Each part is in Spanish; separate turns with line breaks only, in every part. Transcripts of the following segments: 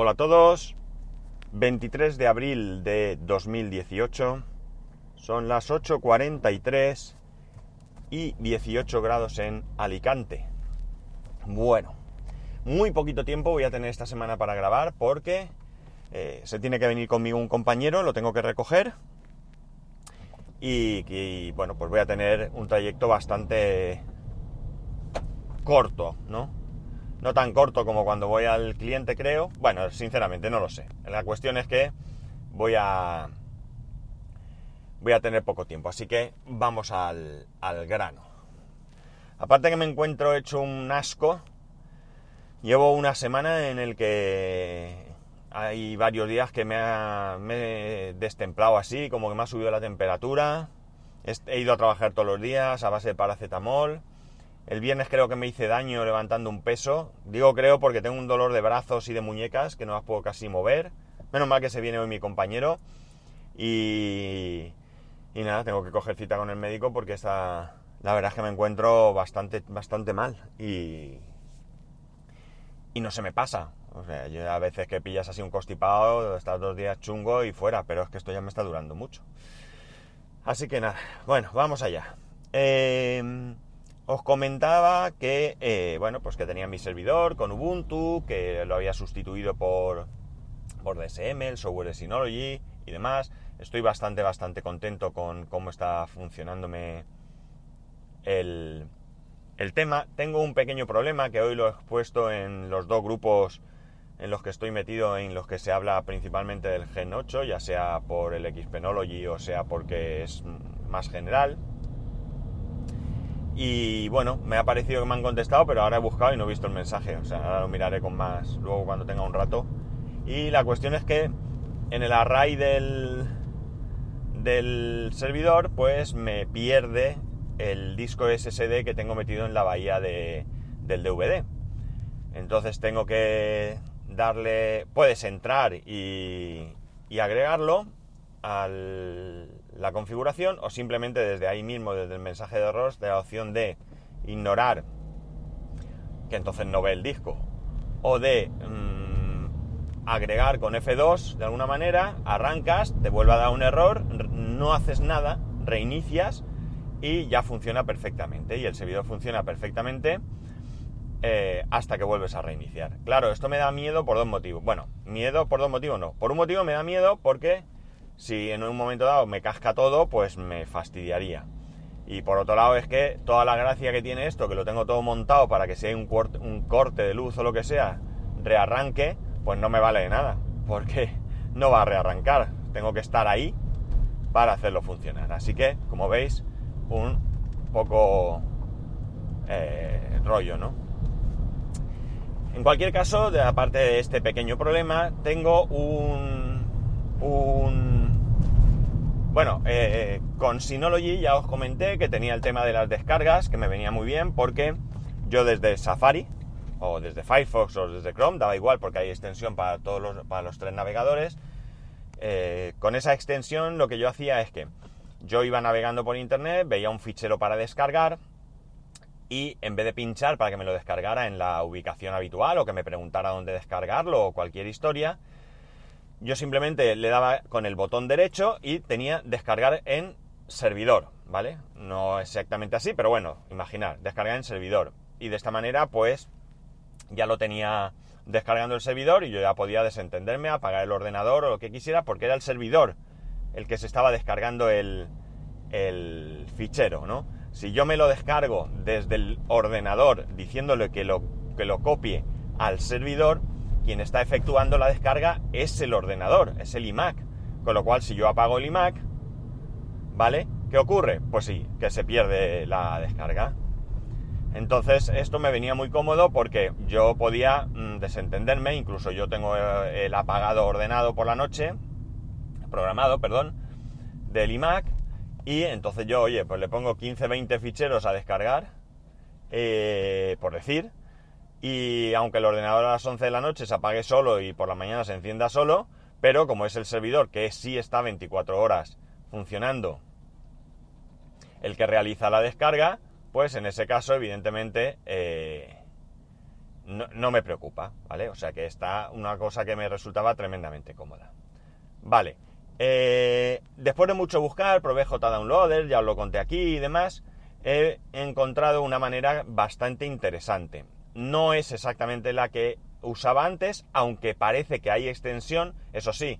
Hola a todos, 23 de abril de 2018, son las 8.43 y 18 grados en Alicante. Bueno, muy poquito tiempo voy a tener esta semana para grabar porque eh, se tiene que venir conmigo un compañero, lo tengo que recoger y, y bueno, pues voy a tener un trayecto bastante corto, ¿no? No tan corto como cuando voy al cliente, creo. Bueno, sinceramente, no lo sé. La cuestión es que voy a. Voy a tener poco tiempo, así que vamos al, al grano. Aparte que me encuentro hecho un asco, llevo una semana en el que hay varios días que me, ha, me he destemplado así, como que me ha subido la temperatura. He ido a trabajar todos los días a base de paracetamol el viernes creo que me hice daño levantando un peso. Digo creo porque tengo un dolor de brazos y de muñecas que no las puedo casi mover. Menos mal que se viene hoy mi compañero. Y, y nada, tengo que coger cita con el médico porque está, la verdad es que me encuentro bastante, bastante mal. Y, y no se me pasa. O sea, yo a veces que pillas así un constipado, estás dos días chungo y fuera, pero es que esto ya me está durando mucho. Así que nada, bueno, vamos allá. Eh, os comentaba que, eh, bueno, pues que tenía mi servidor con Ubuntu, que lo había sustituido por, por DSM, el software de Synology y demás. Estoy bastante, bastante contento con cómo está funcionándome el, el tema. Tengo un pequeño problema que hoy lo he puesto en los dos grupos en los que estoy metido, en los que se habla principalmente del Gen 8, ya sea por el Xpenology o sea porque es más general. Y bueno, me ha parecido que me han contestado, pero ahora he buscado y no he visto el mensaje. O sea, ahora lo miraré con más luego cuando tenga un rato. Y la cuestión es que en el array del, del servidor, pues me pierde el disco SSD que tengo metido en la bahía de, del DVD. Entonces tengo que darle, puedes entrar y, y agregarlo al, la configuración o simplemente desde ahí mismo, desde el mensaje de error, da la opción de ignorar, que entonces no ve el disco, o de mmm, agregar con F2 de alguna manera, arrancas, te vuelve a dar un error, no haces nada, reinicias y ya funciona perfectamente. Y el servidor funciona perfectamente eh, hasta que vuelves a reiniciar. Claro, esto me da miedo por dos motivos. Bueno, miedo por dos motivos no. Por un motivo me da miedo porque si en un momento dado me casca todo, pues me fastidiaría. Y por otro lado es que toda la gracia que tiene esto, que lo tengo todo montado para que si hay un, corte de luz o lo que sea, rearranque, pues no me vale de nada, porque no va a rearrancar. Tengo que estar ahí para hacerlo funcionar. Así que, como veis, un poco eh, rollo, ¿no? En cualquier caso, aparte de este pequeño problema, tengo un, un bueno, eh, con Synology ya os comenté que tenía el tema de las descargas, que me venía muy bien porque yo desde Safari, o desde Firefox o desde Chrome, daba igual porque hay extensión para todos los, para los tres navegadores, eh, con esa extensión lo que yo hacía es que yo iba navegando por internet, veía un fichero para descargar y en vez de pinchar para que me lo descargara en la ubicación habitual o que me preguntara dónde descargarlo o cualquier historia, yo simplemente le daba con el botón derecho y tenía descargar en servidor, ¿vale? No exactamente así, pero bueno, imaginar, descargar en servidor. Y de esta manera, pues, ya lo tenía descargando el servidor y yo ya podía desentenderme, apagar el ordenador o lo que quisiera, porque era el servidor el que se estaba descargando el, el fichero, ¿no? Si yo me lo descargo desde el ordenador diciéndole que lo, que lo copie al servidor, quien está efectuando la descarga es el ordenador, es el iMac. Con lo cual, si yo apago el iMac, ¿vale? ¿Qué ocurre? Pues sí, que se pierde la descarga. Entonces, esto me venía muy cómodo porque yo podía mm, desentenderme, incluso yo tengo eh, el apagado ordenado por la noche, programado, perdón, del iMac, y entonces yo, oye, pues le pongo 15-20 ficheros a descargar, eh, por decir, y aunque el ordenador a las 11 de la noche se apague solo y por la mañana se encienda solo, pero como es el servidor que sí está 24 horas funcionando, el que realiza la descarga, pues en ese caso evidentemente eh, no, me preocupa, ¿vale? O sea que está una cosa que me resultaba tremendamente cómoda. Vale. Eh, después de mucho buscar, probé JDownloader, ya os lo conté aquí y demás, he encontrado una manera bastante interesante. No es exactamente la que usaba antes, aunque parece que hay extensión, eso sí,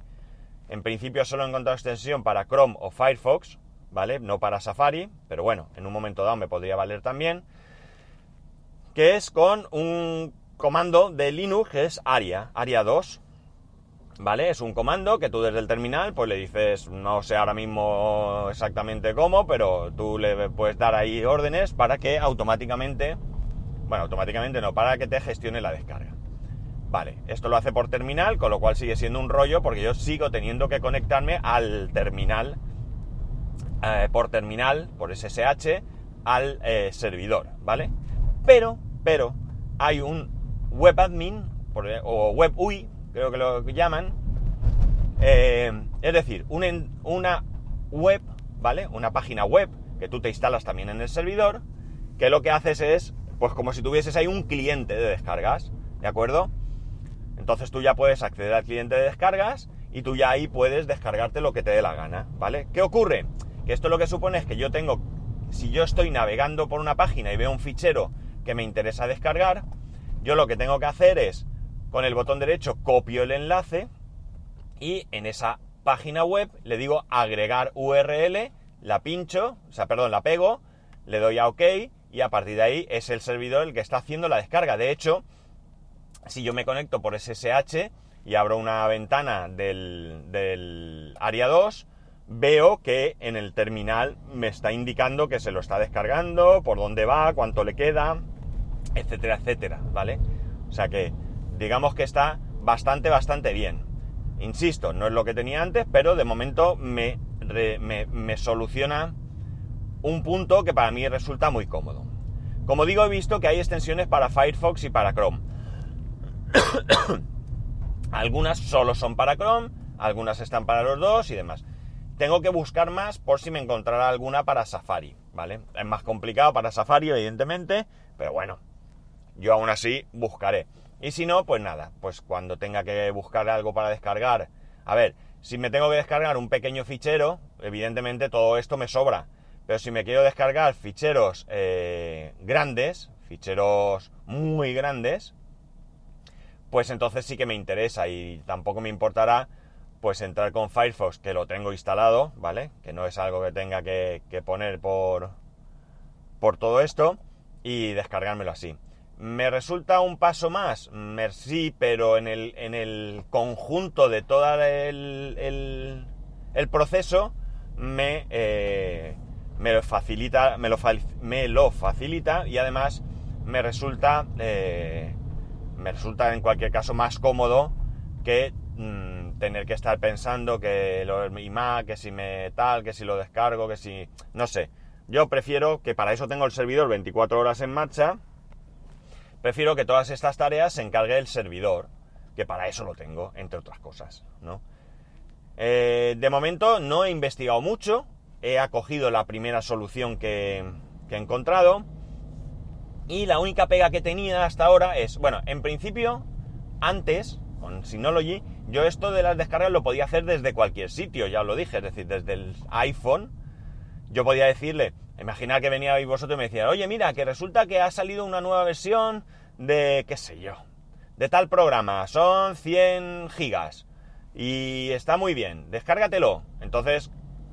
en principio solo he encontrado extensión para Chrome o Firefox, ¿vale? No para Safari, pero bueno, en un momento dado me podría valer también, que es con un comando de Linux que es ARIA, ARIA 2, ¿vale? Es un comando que tú desde el terminal pues le dices, no sé ahora mismo exactamente cómo, pero tú le puedes dar ahí órdenes para que automáticamente, bueno, automáticamente no, para que te gestione la descarga. Vale, esto lo hace por terminal, con lo cual sigue siendo un rollo porque yo sigo teniendo que conectarme al terminal, eh, por terminal, por SSH, al eh, servidor, ¿vale? Pero, pero, hay un webadmin, o web UI, creo que lo llaman, eh, es decir, una web, ¿vale? Una página web que tú te instalas también en el servidor, que lo que haces es, pues como si tuvieses ahí un cliente de descargas, ¿de acuerdo? Entonces tú ya puedes acceder al cliente de descargas y tú ya ahí puedes descargarte lo que te dé la gana, ¿vale? ¿Qué ocurre? Que esto lo que supone es que yo tengo, si yo estoy navegando por una página y veo un fichero que me interesa descargar, yo lo que tengo que hacer es, con el botón derecho, copio el enlace y en esa página web le digo agregar URL, la pincho, o sea, perdón, la pego, le doy a OK y a partir de ahí es el servidor el que está haciendo la descarga. De hecho, si yo me conecto por SSH y abro una ventana del, del área 2, veo que en el terminal me está indicando que se lo está descargando, por dónde va, cuánto le queda, etcétera, etcétera, ¿vale? O sea que digamos que está bastante, bastante bien. Insisto, no es lo que tenía antes, pero de momento me, me, me soluciona un punto que para mí resulta muy cómodo. Como digo, he visto que hay extensiones para Firefox y para Chrome. algunas solo son para Chrome, algunas están para los dos y demás. Tengo que buscar más por si me encontrara alguna para Safari, ¿vale? Es más complicado para Safari, evidentemente, pero bueno, yo aún así buscaré. Y si no, pues nada, pues cuando tenga que buscar algo para descargar. A ver, si me tengo que descargar un pequeño fichero, evidentemente todo esto me sobra. Pero si me quiero descargar ficheros eh, grandes, ficheros muy grandes, pues entonces sí que me interesa y tampoco me importará pues entrar con Firefox que lo tengo instalado, ¿vale? Que no es algo que tenga que, poner por, por todo esto y descargármelo así. ¿Me resulta un paso más? Sí, pero en el, en el conjunto de todo el, el, proceso me, eh, me, lo facilita, me, lo, me lo facilita y además me resulta eh, me resulta en cualquier caso más cómodo que mm, tener que estar pensando que lo, mi Mac, que si me tal, que si lo descargo, que si... no sé. Yo prefiero, que para eso tengo el servidor 24 horas en marcha, prefiero que todas estas tareas se encargue el servidor, que para eso lo tengo, entre otras cosas, ¿no? Eh, de momento no he investigado mucho, he acogido la primera solución que, he encontrado, y la única pega que tenía hasta ahora es, bueno, en principio, antes, con Synology, yo esto de las descargas lo podía hacer desde cualquier sitio, ya os lo dije, es decir, desde el iPhone, yo podía decirle, imaginar que venía vosotros y me decía, oye, mira, que resulta que ha salido una nueva versión de, qué sé yo, de tal programa, son 100 gigas y está muy bien, descárgatelo. Entonces,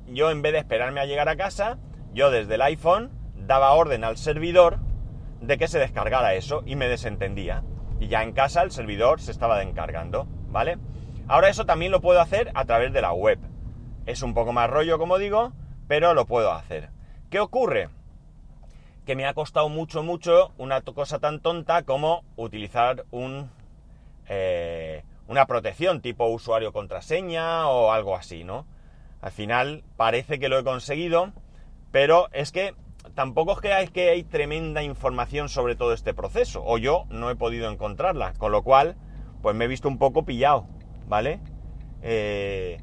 yo en vez de esperarme a llegar a casa, yo desde el iPhone daba orden al servidor de que se descargara eso y me desentendía. Y ya en casa el servidor se estaba descargando, ¿vale? Ahora eso también lo puedo hacer a través de la web. Es un poco más rollo, como digo, pero lo puedo hacer. ¿Qué ocurre? Que me ha costado mucho, mucho una cosa tan tonta como utilizar un, eh, una protección tipo usuario-contraseña o algo así, ¿no? Al final parece que lo he conseguido, pero es que tampoco es que hay, que hay tremenda información sobre todo este proceso, o yo no he podido encontrarla, con lo cual, pues me he visto un poco pillado, ¿vale? Eh,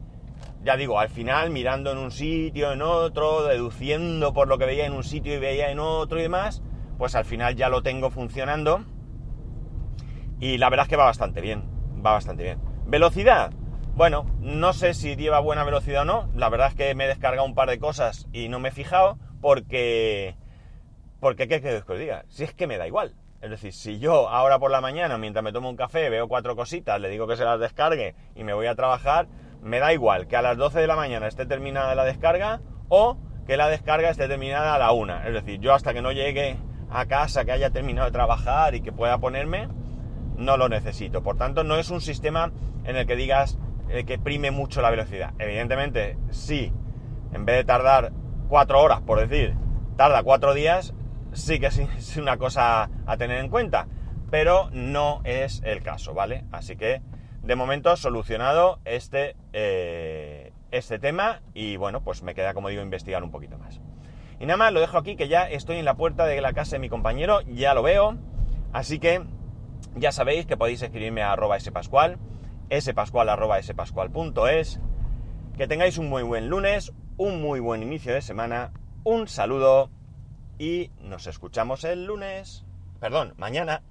ya digo, al final mirando en un sitio, en otro, deduciendo por lo que veía en un sitio y veía en otro y demás, pues al final ya lo tengo funcionando. Y la verdad es que va bastante bien, va bastante bien. Velocidad, bueno, no sé si lleva buena velocidad o no. La verdad es que me he descargado un par de cosas y no me he fijado porque... Porque, ¿qué quieres que os diga? Si es que me da igual. Es decir, si yo ahora por la mañana, mientras me tomo un café, veo cuatro cositas, le digo que se las descargue y me voy a trabajar, me da igual que a las 12 de la mañana esté terminada la descarga o que la descarga esté terminada a la una. Es decir, yo hasta que no llegue a casa, que haya terminado de trabajar y que pueda ponerme, no lo necesito. Por tanto, no es un sistema en el que digas, eh, que prime mucho la velocidad. Evidentemente, si en vez de tardar cuatro horas, por decir, tarda cuatro días, sí que es una cosa a tener en cuenta, pero no es el caso, ¿vale? Así que, de momento, solucionado este, eh, este tema y bueno, pues me queda, como digo, investigar un poquito más. Y nada más, lo dejo aquí, que ya estoy en la puerta de la casa de mi compañero, ya lo veo, así que ya sabéis que podéis escribirme a arroba spascual, spascual.es. Que tengáis un muy buen lunes, un muy buen inicio de semana, un saludo y nos escuchamos el lunes. Perdón, mañana.